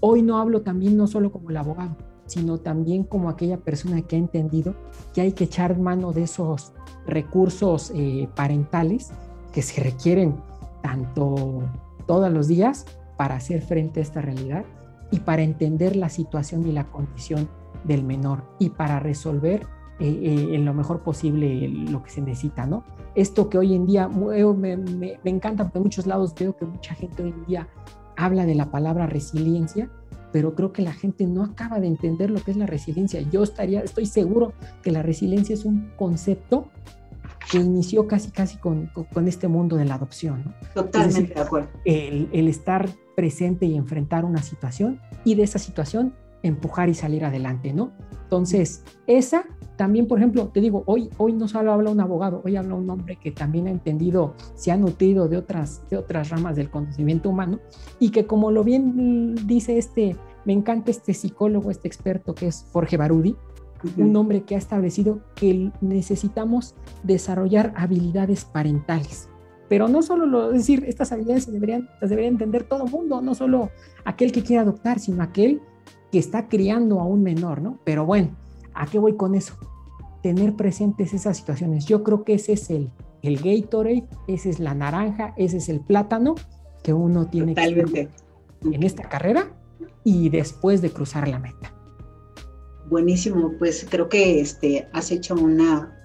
hoy no hablo también no solo como el abogado, sino también como aquella persona que ha entendido que hay que echar mano de esos recursos eh, parentales que se requieren tanto todos los días para hacer frente a esta realidad y para entender la situación y la condición del menor y para resolver eh, eh, en lo mejor posible lo que se necesita, ¿no? Esto que hoy en día me, me, me, encanta porque en muchos lados veo que mucha gente hoy en día habla de la palabra resiliencia, pero creo que la gente no acaba de entender lo que es la resiliencia. Yo estaría, estoy seguro que la resiliencia es un concepto que inició casi casi con, con este mundo de la adopción. ¿no? Totalmente decir, de acuerdo. El, el, estar presente y enfrentar una situación y de esa situación empujar y salir adelante, ¿no? Entonces, esa también, por ejemplo, te digo, hoy, hoy no solo habla un abogado, hoy habla un hombre que también ha entendido, se ha nutrido de otras, de otras ramas del conocimiento humano y que como lo bien dice este, me encanta este psicólogo, este experto que es Jorge Barudi, uh -huh. un hombre que ha establecido que necesitamos desarrollar habilidades parentales. Pero no solo lo, es decir, estas habilidades se deberían, las debería entender todo mundo, no solo aquel que quiere adoptar, sino aquel que está criando a un menor, ¿no? Pero bueno, ¿a qué voy con eso? Tener presentes esas situaciones. Yo creo que ese es el, el Gatorade, ese es la naranja, ese es el plátano que uno tiene Totalmente. que en esta carrera y después de cruzar la meta. Buenísimo, pues creo que este, has hecho una,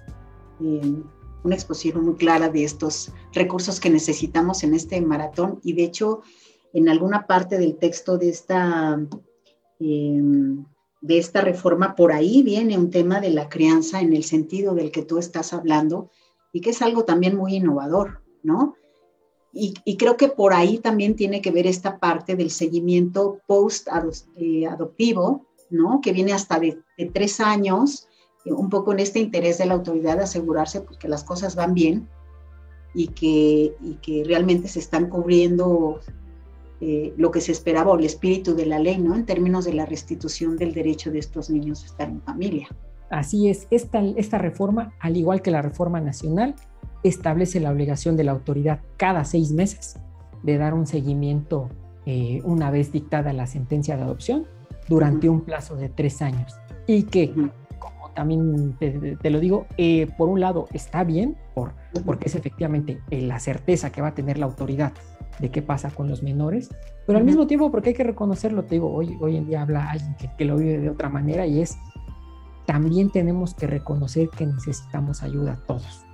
eh, una exposición muy clara de estos recursos que necesitamos en este maratón y de hecho en alguna parte del texto de esta eh, de esta reforma, por ahí viene un tema de la crianza en el sentido del que tú estás hablando y que es algo también muy innovador, ¿no? Y, creo que por ahí también tiene que ver esta parte del seguimiento post-adoptivo, ¿no? Que viene hasta de, tres años, eh, un poco en este interés de la autoridad de asegurarse pues, que las cosas van bien y que realmente se están cubriendo eh, lo que se esperaba o el espíritu de la ley, ¿no? En términos de la restitución del derecho de estos niños a estar en familia. Así es, esta, esta reforma, al igual que la reforma nacional, establece la obligación de la autoridad cada seis meses de dar un seguimiento eh, una vez dictada la sentencia de adopción durante un plazo de tres años. Y que, como también te, lo digo, eh, por un lado está bien, por, porque es efectivamente la certeza que va a tener la autoridad de qué pasa con los menores, pero al mismo tiempo porque hay que reconocerlo, te digo, hoy, hoy en día habla alguien que, que lo vive de otra manera y es, también tenemos que reconocer que necesitamos ayuda todos.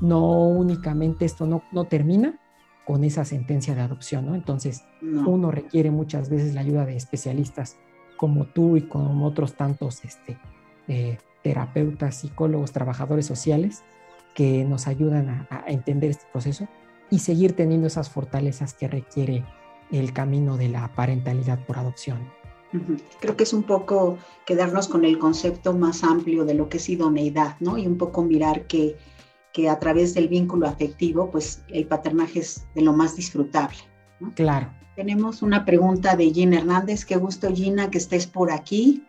No únicamente esto no, no termina con esa sentencia de adopción, ¿no? Entonces, uno requiere muchas veces la ayuda de especialistas como tú y como otros tantos este, eh, terapeutas, psicólogos, trabajadores sociales que nos ayudan a, entender este proceso y seguir teniendo esas fortalezas que requiere el camino de la parentalidad por adopción. Creo que es un poco quedarnos con el concepto más amplio de lo que es idoneidad, ¿no? Y un poco mirar que, que a través del vínculo afectivo, pues el paternaje es de lo más disfrutable. ¿no? Claro. Tenemos una pregunta de Gina Hernández. Qué gusto, Gina, que estés por aquí.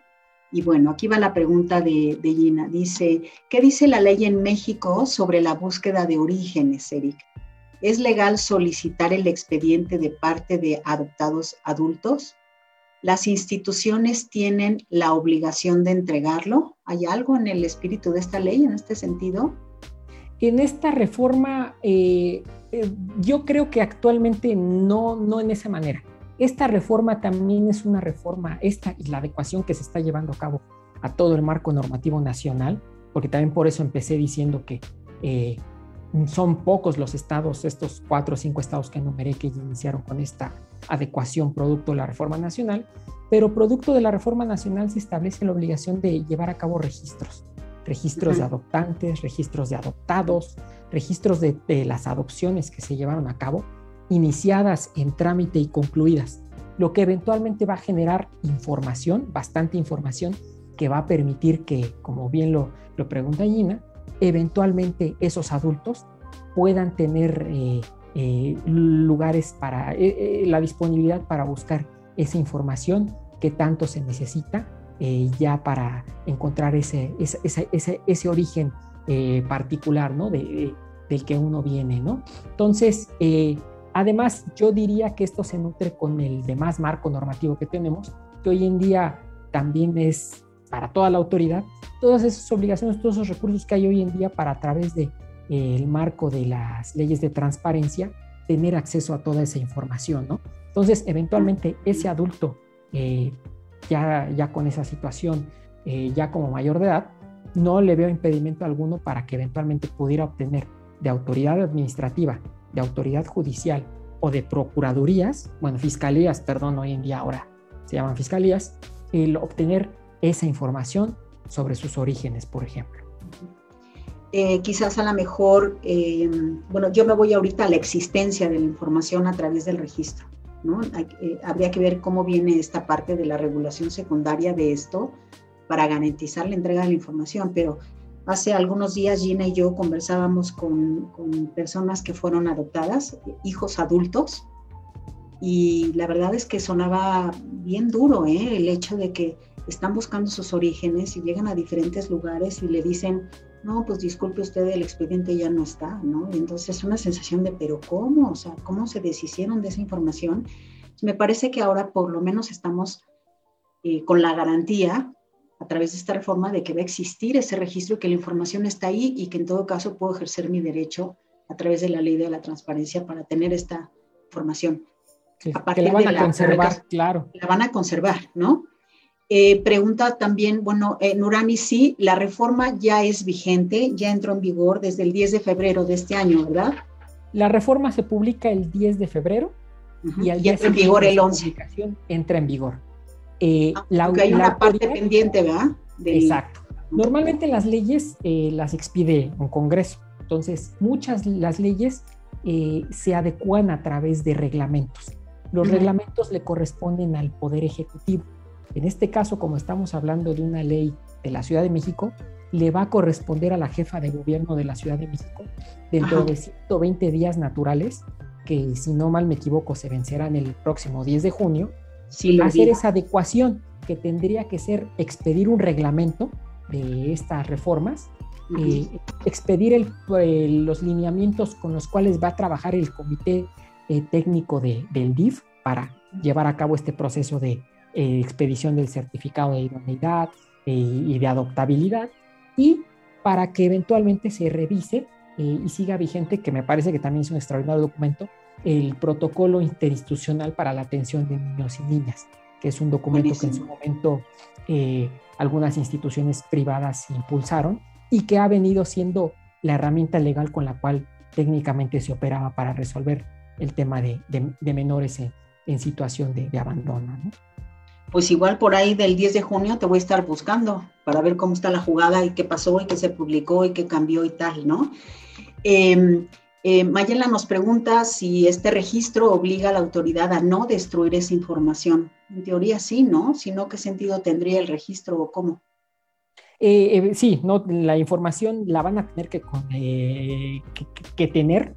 Y bueno, aquí va la pregunta de, de Gina. Dice, ¿qué dice la ley en México sobre la búsqueda de orígenes, Eric? ¿Es legal solicitar el expediente de parte de adoptados adultos? ¿Las instituciones tienen la obligación de entregarlo? ¿Hay algo en el espíritu de esta ley en este sentido? En esta reforma, eh, eh, yo creo que actualmente no, no en esa manera. Esta reforma también es una reforma, esta y la adecuación que se está llevando a cabo a todo el marco normativo nacional, porque también por eso empecé diciendo que eh, son pocos los estados, estos cuatro o cinco estados que enumeré que iniciaron con esta adecuación producto de la reforma nacional, pero producto de la reforma nacional se establece la obligación de llevar a cabo registros registros de adoptantes, registros de adoptados, registros de, las adopciones que se llevaron a cabo, iniciadas en trámite y concluidas, lo que eventualmente va a generar información, bastante información, que va a permitir que, como bien lo, lo pregunta Gina, eventualmente esos adultos puedan tener eh, eh, lugares para eh, la disponibilidad para buscar esa información que tanto se necesita ya para encontrar ese, ese, ese, ese origen particular, ¿no? De, del que uno viene, ¿no? Entonces, además, yo diría que esto se nutre con el demás marco normativo que tenemos, que hoy en día también es para toda la autoridad, todas esas obligaciones, todos esos recursos que hay hoy en día para a través del de, el marco de las leyes de transparencia, tener acceso a toda esa información, ¿no? Entonces, eventualmente, ese adulto ya, ya con esa situación, eh, ya como mayor de edad, no le veo impedimento alguno para que eventualmente pudiera obtener de autoridad administrativa, de autoridad judicial o de procuradurías, bueno, fiscalías, perdón, hoy en día ahora se llaman fiscalías, el obtener esa información sobre sus orígenes, por ejemplo. Eh, quizás a lo mejor, eh, bueno, yo me voy ahorita a la existencia de la información a través del registro. Eh, habría que ver cómo viene esta parte de la regulación secundaria de esto para garantizar la entrega de la información, pero hace algunos días Gina y yo conversábamos con, personas que fueron adoptadas, hijos adultos, y la verdad es que sonaba bien duro ¿eh? el hecho de que están buscando sus orígenes y llegan a diferentes lugares y le dicen, no, pues disculpe usted, el expediente ya no está, ¿no? Y entonces es una sensación de, pero ¿cómo? O sea, ¿cómo se deshicieron de esa información? Me parece que ahora por lo menos estamos eh, con la garantía a través de esta reforma de que va a existir ese registro, que la información está ahí y que en todo caso puedo ejercer mi derecho a través de la ley de la transparencia para tener esta información. que la van a conservar, claro. La van a conservar, ¿no? Eh, pregunta también, bueno, eh, Nurani, sí, la reforma ya es vigente, ya entró en vigor desde el 10 de febrero de este año, ¿verdad? La reforma se publica el 10 de febrero y al día entra en vigor el 11. Entra en vigor. Eh, ah, la, hay una parte pendiente, ¿verdad? Exacto. Normalmente las leyes eh, las expide un Congreso, entonces muchas las leyes se adecuan a través de reglamentos. Los reglamentos le corresponden al Poder Ejecutivo En este caso, como estamos hablando de una ley de la Ciudad de México, le va a corresponder a la jefa de gobierno de la Ciudad de México dentro de 120 días naturales, que si no mal me equivoco se vencerán el próximo 10 de junio, hacer esa adecuación que tendría que ser expedir un reglamento de estas reformas, eh, expedir los lineamientos con los cuales va a trabajar el comité eh, técnico de, del DIF para llevar a cabo este proceso de eh, expedición del certificado de idoneidad y de adoptabilidad y para que eventualmente se revise y siga vigente, que me parece que también es un extraordinario documento, el protocolo interinstitucional para la atención de niños y niñas, que es un documento que en su momento eh, algunas instituciones privadas impulsaron y que ha venido siendo la herramienta legal con la cual técnicamente se operaba para resolver el tema de, menores en, situación de, abandono. Pues igual por ahí del 10 de junio te voy a estar buscando para ver cómo está la jugada y qué pasó y qué se publicó y qué cambió y tal, ¿no? Eh, eh, Mayela nos pregunta si este registro obliga a la autoridad a no destruir esa información. En teoría sí, ¿no? Si no, ¿qué sentido tendría el registro o cómo? Eh, eh, sí, no, la información la van a tener que, que, tener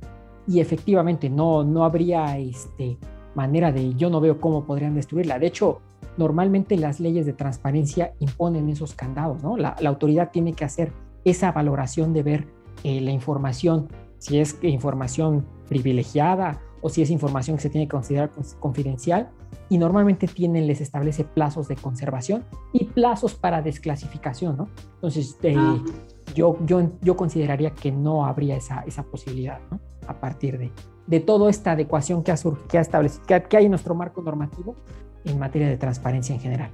y efectivamente no, no habría este, manera de, yo no veo cómo podrían destruirla. De hecho, normalmente las leyes de transparencia imponen esos candados, ¿no? La, la autoridad tiene que hacer esa valoración de ver la información si es información privilegiada o si es información que se tiene que considerar confidencial y normalmente tienen, les establece plazos de conservación y plazos para desclasificación, ¿no? Entonces, eh, ah. yo, yo, yo consideraría que no habría esa, esa posibilidad, ¿no? A partir de, de toda esta adecuación que ha, que ha establecido, que, hay en nuestro marco normativo en materia de transparencia en general.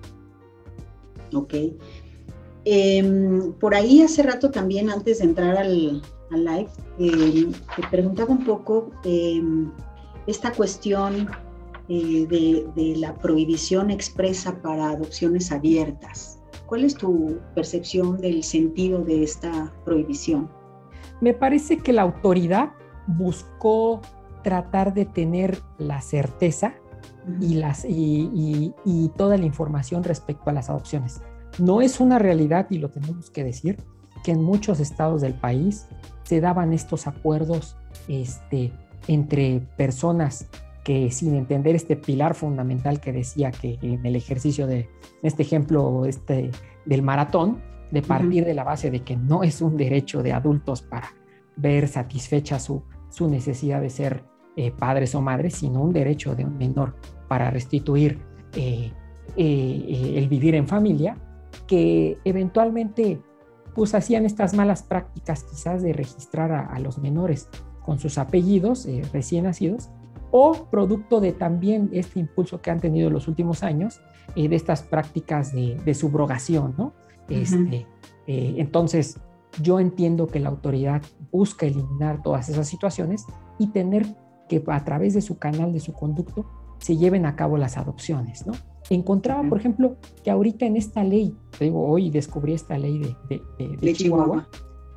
Ok. Em, por ahí hace rato también, antes de entrar al, live, eh, te preguntaba un poco em, esta cuestión eh, de, la prohibición expresa para adopciones abiertas. ¿Cuál es tu percepción del sentido de esta prohibición? Me parece que la autoridad buscó tratar de tener la certeza y, las, y, toda la información respecto a las adopciones. No es una realidad, y lo tenemos que decir, que en muchos estados del país se daban estos acuerdos este, entre personas que sin entender este pilar fundamental que decía que en el ejercicio de este ejemplo este, del maratón, de partir de la base de que no es un derecho de adultos para ver satisfecha su, su necesidad de ser eh, padres o madres, sino un derecho de un menor para restituir eh, eh, el vivir en familia, que eventualmente pues hacían estas malas prácticas quizás de registrar a, los menores con sus apellidos eh, recién nacidos o producto de también este impulso que han tenido en los últimos años eh, de estas prácticas de, subrogación, ¿no? Este, eh, entonces, yo entiendo que la autoridad busca eliminar todas esas situaciones y tener que a través de su canal, de su conducto, se lleven a cabo las adopciones, ¿no? Encontraba, por ejemplo, que ahorita en esta ley, digo, hoy descubrí esta ley de, Chihuahua,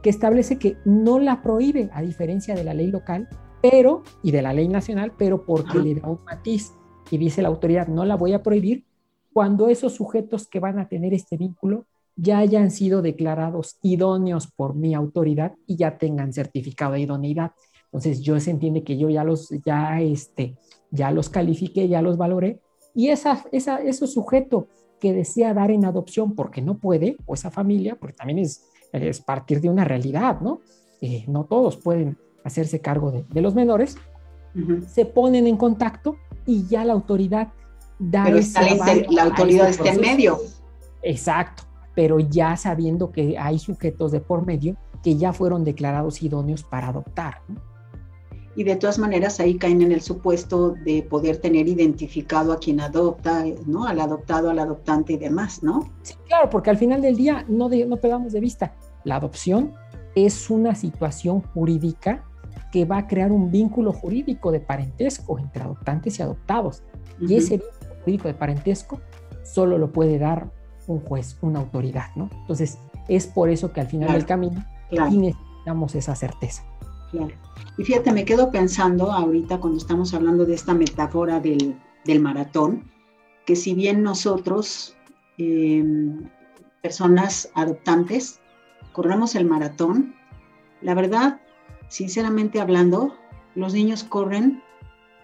que establece que no la prohíbe, a diferencia de la ley local, pero, y de la ley nacional, pero porque le da un matiz y dice la autoridad, no la voy a prohibir cuando esos sujetos que van a tener este vínculo ya hayan sido declarados idóneos por mi autoridad y ya tengan certificado de idoneidad. Entonces yo se entiende que yo ya los, ya este, ya los califiqué, ya los valoré y esa, esa, ese sujeto que desea dar en adopción porque no puede, o esa familia, porque también es, es partir de una realidad, ¿no? Eh, no todos pueden hacerse cargo de, los menores, se ponen en contacto y ya la autoridad da pero la, autoridad está en medio. Exacto, pero ya sabiendo que hay sujetos de por medio que ya fueron declarados idóneos para adoptar. ¿no? Y de todas maneras ahí caen en el supuesto de poder tener identificado a quien adopta, ¿no? Al adoptado, al adoptante y demás, ¿no? Sí, claro, porque al final del día no, no perdamos de vista, la adopción es una situación jurídica que va a crear un vínculo jurídico de parentesco entre adoptantes y adoptados. Y ese vínculo jurídico de parentesco solo lo puede dar un juez, una autoridad, ¿no? Entonces, es por eso que al final del camino necesitamos esa certeza. Y fíjate, me quedo pensando ahorita cuando estamos hablando de esta metáfora del, maratón, que si bien nosotros em, personas adoptantes, corremos el maratón. La verdad, sinceramente hablando, los niños corren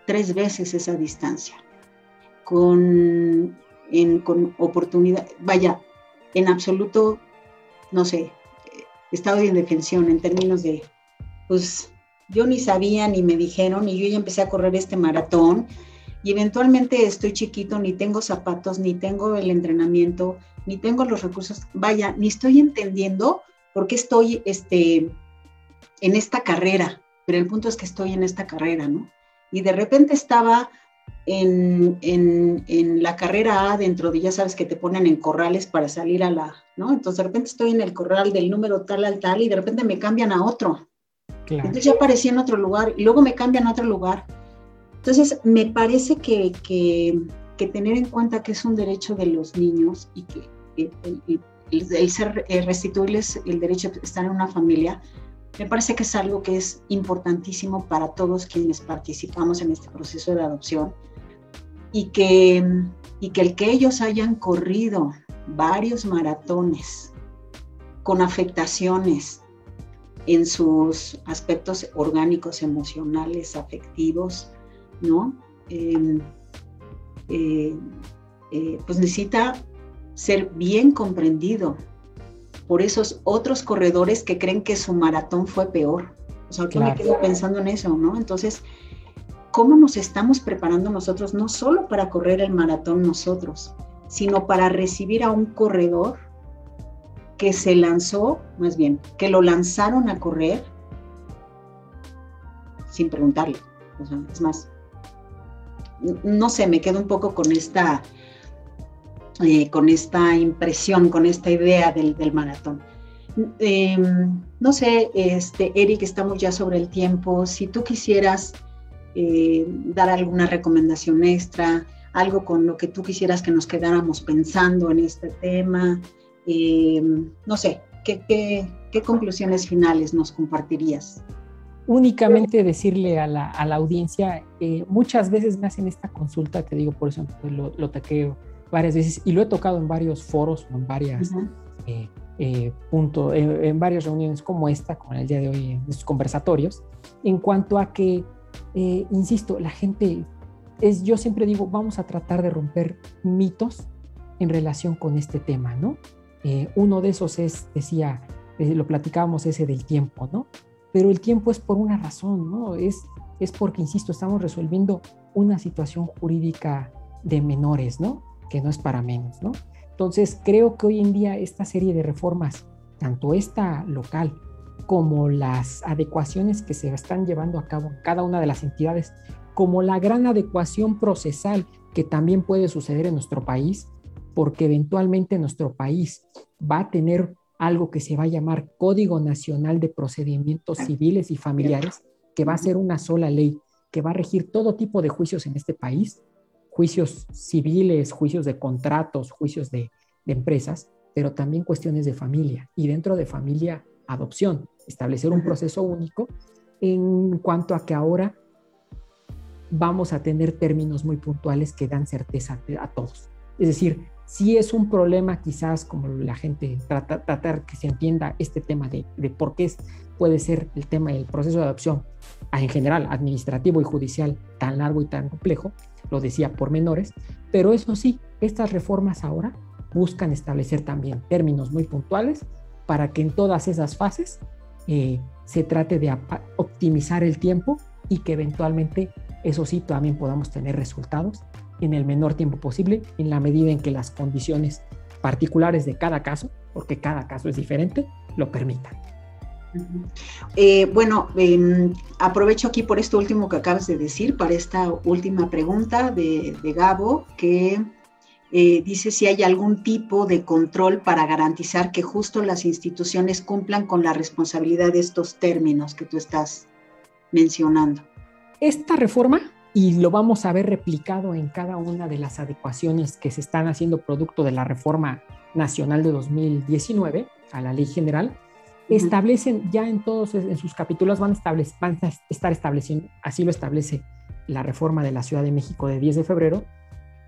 tres veces esa distancia, con, con oportunidad, vaya, en absoluto, no sé, estado de indefensión en términos de, pues yo ni sabía ni me dijeron y yo ya empecé a correr este maratón y eventualmente estoy chiquito, ni tengo zapatos, ni tengo el entrenamiento, ni tengo los recursos, vaya, ni estoy entendiendo por qué estoy este, en esta carrera, pero el punto es que estoy en esta carrera, ¿no? Y de repente estaba en, en, la carrera A dentro de, ya sabes que te ponen en corrales para salir a la, ¿no? Entonces de repente estoy en el corral del número tal al tal y de repente me cambian a otro. Entonces ya aparecí en otro lugar y luego me cambian a otro lugar. Entonces me parece que, que, tener en cuenta que es un derecho de los niños y que el, el ser eh, restituirles el derecho de estar en una familia, me parece que es algo que es importantísimo para todos quienes participamos en este proceso de adopción y que, y que el que ellos hayan corrido varios maratones con afectaciones en sus aspectos orgánicos, emocionales, afectivos, ¿no? Em, eh, eh, pues necesita ser bien comprendido por esos otros corredores que creen que su maratón fue peor. O sea, me quedo pensando en eso, ¿no? Entonces, ¿cómo nos estamos preparando nosotros no solo para correr el maratón nosotros, sino para recibir a un corredor que se lanzó, más bien, que lo lanzaron a correr sin preguntarle? O sea, es más, no sé, me quedo un poco con esta eh, con esta impresión, con esta idea del, maratón. Em, no sé, este, Eric, estamos ya sobre el tiempo. Si tú quisieras eh, dar alguna recomendación extra, algo con lo que tú quisieras que nos quedáramos pensando en este tema, em, no sé, ¿qué, ¿qué, conclusiones finales nos compartirías? Únicamente decirle a la, a la audiencia, eh, muchas veces me hacen esta consulta, te digo, por eso lo, lo taqueo varias veces y lo he tocado en varios foros, en varias eh, eh, puntos, en, varias reuniones como esta, como el día de hoy, en estos conversatorios, en cuanto a que, eh, insisto, la gente es, yo siempre digo, vamos a tratar de romper mitos en relación con este tema, ¿no? Uno de esos es, decía, lo platicábamos ese del tiempo, ¿no? Pero el tiempo es por una razón, ¿no? Es, es porque, insisto, estamos resolviendo una situación jurídica de menores, ¿no? que no es para menos, ¿no? Entonces, creo que hoy en día esta serie de reformas, tanto esta local como las adecuaciones que se están llevando a cabo en cada una de las entidades, como la gran adecuación procesal que también puede suceder en nuestro país, porque eventualmente nuestro país va a tener algo que se va a llamar Código Nacional de Procedimientos Civiles y Familiares, que va a ser una sola ley que va a regir todo tipo de juicios en este país juicios civiles, juicios de contratos, juicios de, empresas, pero también cuestiones de familia y dentro de familia adopción, establecer un proceso único en cuanto a que ahora vamos a tener términos muy puntuales que dan certeza a todos. Es decir, si es un problema quizás como la gente trata, tratar que se entienda este tema de, de por qué puede ser el tema del proceso de adopción en general administrativo y judicial tan largo y tan complejo, lo decía por menores, pero eso sí, estas reformas ahora buscan establecer también términos muy puntuales para que en todas esas fases eh, se trate de optimizar el tiempo y que eventualmente, eso sí, también podamos tener resultados en el menor tiempo posible, en la medida en que las condiciones particulares de cada caso, porque cada caso es diferente, lo permitan. Eh, bueno, em, aprovecho aquí por esto último que acabas de decir, para esta última pregunta de, Gabo, que eh, dice si hay algún tipo de control para garantizar que justo las instituciones cumplan con la responsabilidad de estos términos que tú estás mencionando. Esta reforma, y lo vamos a ver replicado en cada una de las adecuaciones que se están haciendo producto de la reforma nacional de 2019 a la ley general, establecen ya en todos en sus capítulos van a, van estar estableciendo, así lo establece la reforma de la Ciudad de México de 10 de febrero,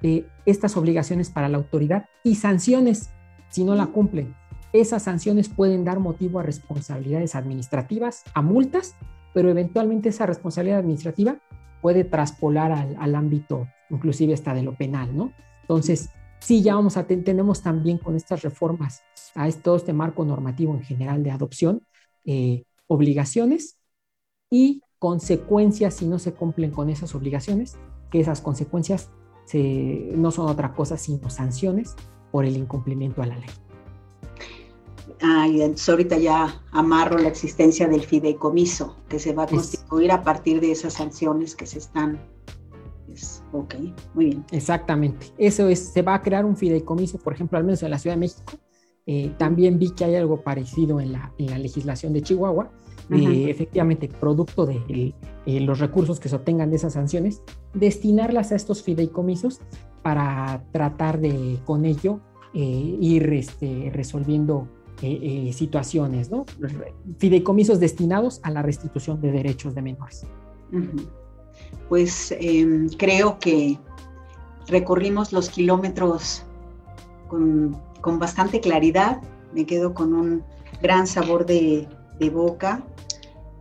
eh, estas obligaciones para la autoridad y sanciones si no la cumplen. Esas sanciones pueden dar motivo a responsabilidades administrativas, a multas, pero eventualmente esa responsabilidad administrativa puede traspolar al, ámbito, inclusive hasta de lo penal, ¿no? Entonces, sí, ya vamos a tenemos también con estas reformas a todo este marco normativo en general de adopción, eh, obligaciones y consecuencias si no se cumplen con esas obligaciones, que esas consecuencias no son otra cosa sino sanciones por el incumplimiento a la ley. Ah, ahorita ya amarro la existencia del fideicomiso que se va a constituir a partir de esas sanciones que se están. ok, muy bien. Exactamente. Eso es, se va a crear un fideicomiso, por ejemplo, al menos en la Ciudad de México. Eh, también vi que hay algo parecido en la, en la legislación de Chihuahua. Eh, efectivamente, producto de eh, los recursos que se obtengan de esas sanciones, destinarlas a estos fideicomisos para tratar de, con ello, ir este, resolviendo eh, eh, situaciones, ¿no? Fideicomisos destinados a la restitución de derechos de menores. Pues em, creo que recorrimos los kilómetros con, bastante claridad, me quedo con un gran sabor de, boca.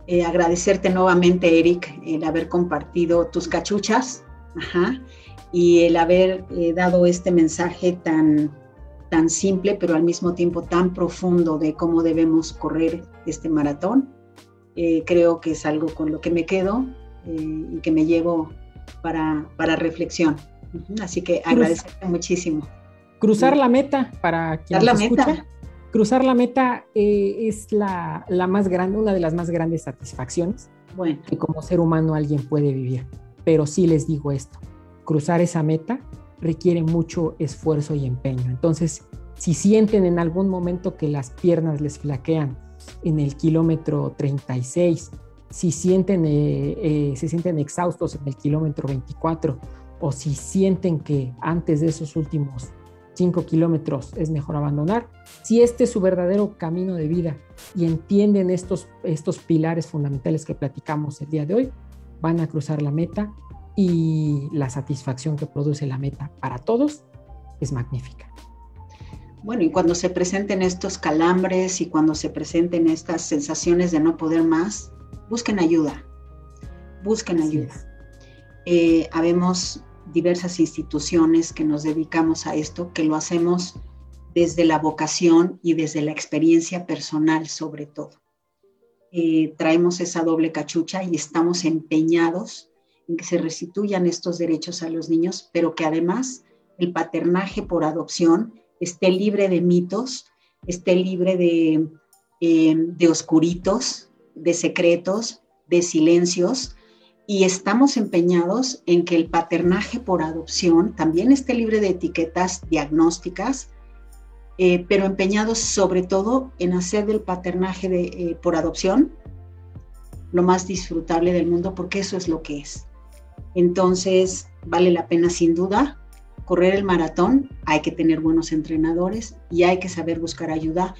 Eh, agradecerte nuevamente, Eric, el haber compartido tus cachuchas y el haber dado este mensaje tan tan simple, pero al mismo tiempo tan profundo de cómo debemos correr este maratón. Eh, creo que es algo con lo que me quedo eh, y que me llevo para, para reflexión. Así que agradecerte muchísimo. Cruzar la meta para quien la meta. Cruzar la meta eh, es la, la, más grande, una de las más grandes satisfacciones bueno. que como ser humano alguien puede vivir. Pero sí les digo esto, cruzar esa meta requiere mucho esfuerzo y empeño. Entonces, si sienten en algún momento que las piernas les flaquean en el kilómetro 36, si sienten, eh, eh, se sienten exhaustos en el kilómetro 24 o si sienten que antes de esos últimos 5 kilómetros es mejor abandonar, si este es su verdadero camino de vida y entienden estos, estos pilares fundamentales que platicamos el día de hoy, van a cruzar la meta y la satisfacción que produce la meta para todos es magnífica. Bueno, y cuando se presenten estos calambres y cuando se presenten estas sensaciones de no poder más, busquen ayuda, busquen ayuda. Eh, habemos diversas instituciones que nos dedicamos a esto, que lo hacemos desde la vocación y desde la experiencia personal sobre todo. Eh, traemos esa doble cachucha y estamos empeñados en que se restituyan estos derechos a los niños, pero que además el paternaje por adopción esté libre de mitos, esté libre de, eh, de oscuritos, de secretos, de silencios, y estamos empeñados en que el paternaje por adopción también esté libre de etiquetas diagnósticas, eh, pero empeñados sobre todo en hacer del paternaje de, eh, por adopción lo más disfrutable del mundo, porque eso es lo que es. Entonces, vale la pena sin duda correr el maratón, hay que tener buenos entrenadores y hay que saber buscar ayuda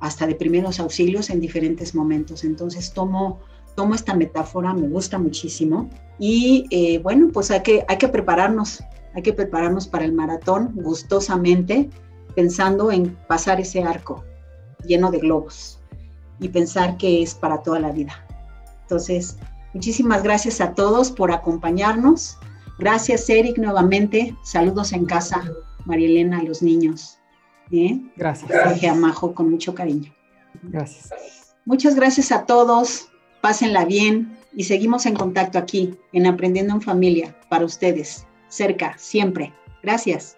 hasta de primeros auxilios en diferentes momentos. Entonces, tomo, tomo esta metáfora, me gusta muchísimo y eh, bueno, pues hay que, hay que prepararnos, hay que prepararnos para el maratón gustosamente, pensando en pasar ese arco lleno de globos y pensar que es para toda la vida. Entonces, Muchísimas gracias a todos por acompañarnos. Gracias, Eric, nuevamente. Saludos en casa, María Elena, a los niños. ¿Bien? Gracias. Dije a Majo con mucho cariño. Gracias. Muchas gracias a todos. Pásenla bien y seguimos en contacto aquí en Aprendiendo en Familia para ustedes. Cerca, siempre. Gracias.